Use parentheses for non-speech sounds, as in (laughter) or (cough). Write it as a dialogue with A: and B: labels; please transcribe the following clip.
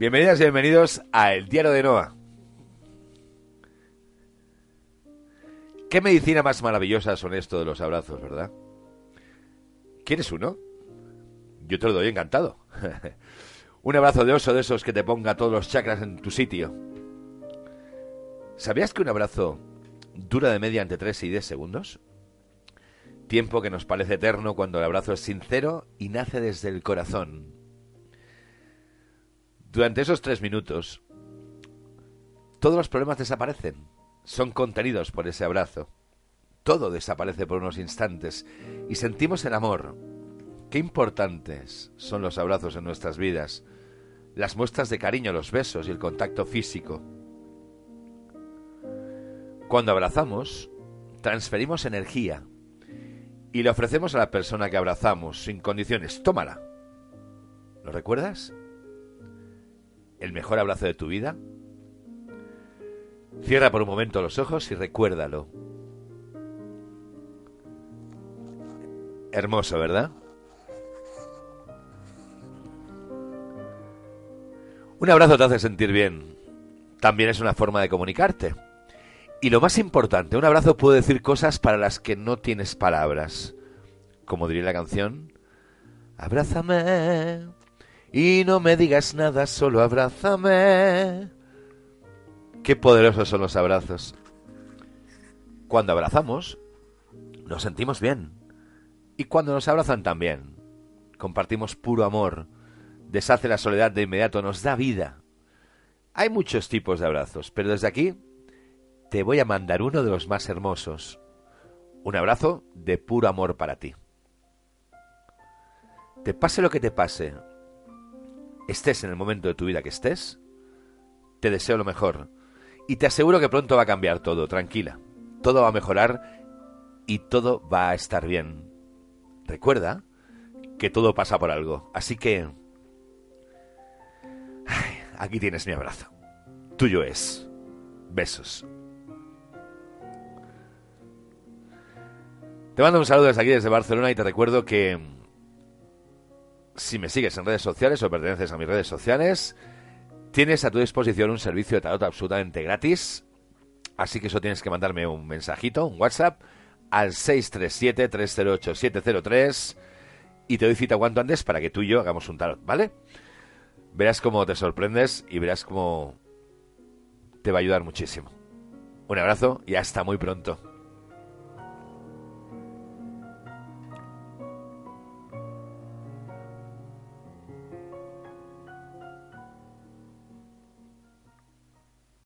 A: Bienvenidas y bienvenidos a El Diario de Noah. Qué medicina más maravillosa son esto de los abrazos, ¿verdad? ¿Quieres uno? Yo te lo doy encantado. (laughs) Un abrazo de oso de esos que te ponga todos los chakras en tu sitio. ¿Sabías que un abrazo dura de media entre 3 y 10 segundos? Tiempo que nos parece eterno cuando el abrazo es sincero y nace desde el corazón. Durante esos tres minutos, todos los problemas desaparecen, son contenidos por ese abrazo. Todo desaparece por unos instantes y sentimos el amor. Qué importantes son los abrazos en nuestras vidas, las muestras de cariño, los besos y el contacto físico. Cuando abrazamos, transferimos energía y le ofrecemos a la persona que abrazamos sin condiciones, tómala. ¿Lo recuerdas? El mejor abrazo de tu vida? Cierra por un momento los ojos y recuérdalo. Hermoso, ¿verdad? Un abrazo te hace sentir bien. También es una forma de comunicarte. Y lo más importante, un abrazo puede decir cosas para las que no tienes palabras. Como diría la canción, abrázame, y no me digas nada, solo abrázame. Qué poderosos son los abrazos. Cuando abrazamos, nos sentimos bien. Y cuando nos abrazan también. Compartimos puro amor. Deshace la soledad de inmediato, nos da vida. Hay muchos tipos de abrazos, pero desde aquí te voy a mandar uno de los más hermosos. Un abrazo de puro amor para ti. Te pase lo que te pase, estés en el momento de tu vida que estés, te deseo lo mejor. Y te aseguro que pronto va a cambiar todo, tranquila. Todo va a mejorar y todo va a estar bien. Recuerda que todo pasa por algo. Así que... aquí tienes mi abrazo. Tuyo es. Besos. Te mando un saludo desde aquí, desde Barcelona, y te recuerdo que si me sigues en redes sociales o perteneces a mis redes sociales, tienes a tu disposición un servicio de tarot absolutamente gratis. Así que eso tienes que mandarme un mensajito, un WhatsApp, al 637-308-703 y te doy cita cuanto antes para que tú y yo hagamos un tarot, ¿vale? Verás cómo te sorprendes y verás cómo te va a ayudar muchísimo. Un abrazo y hasta muy pronto.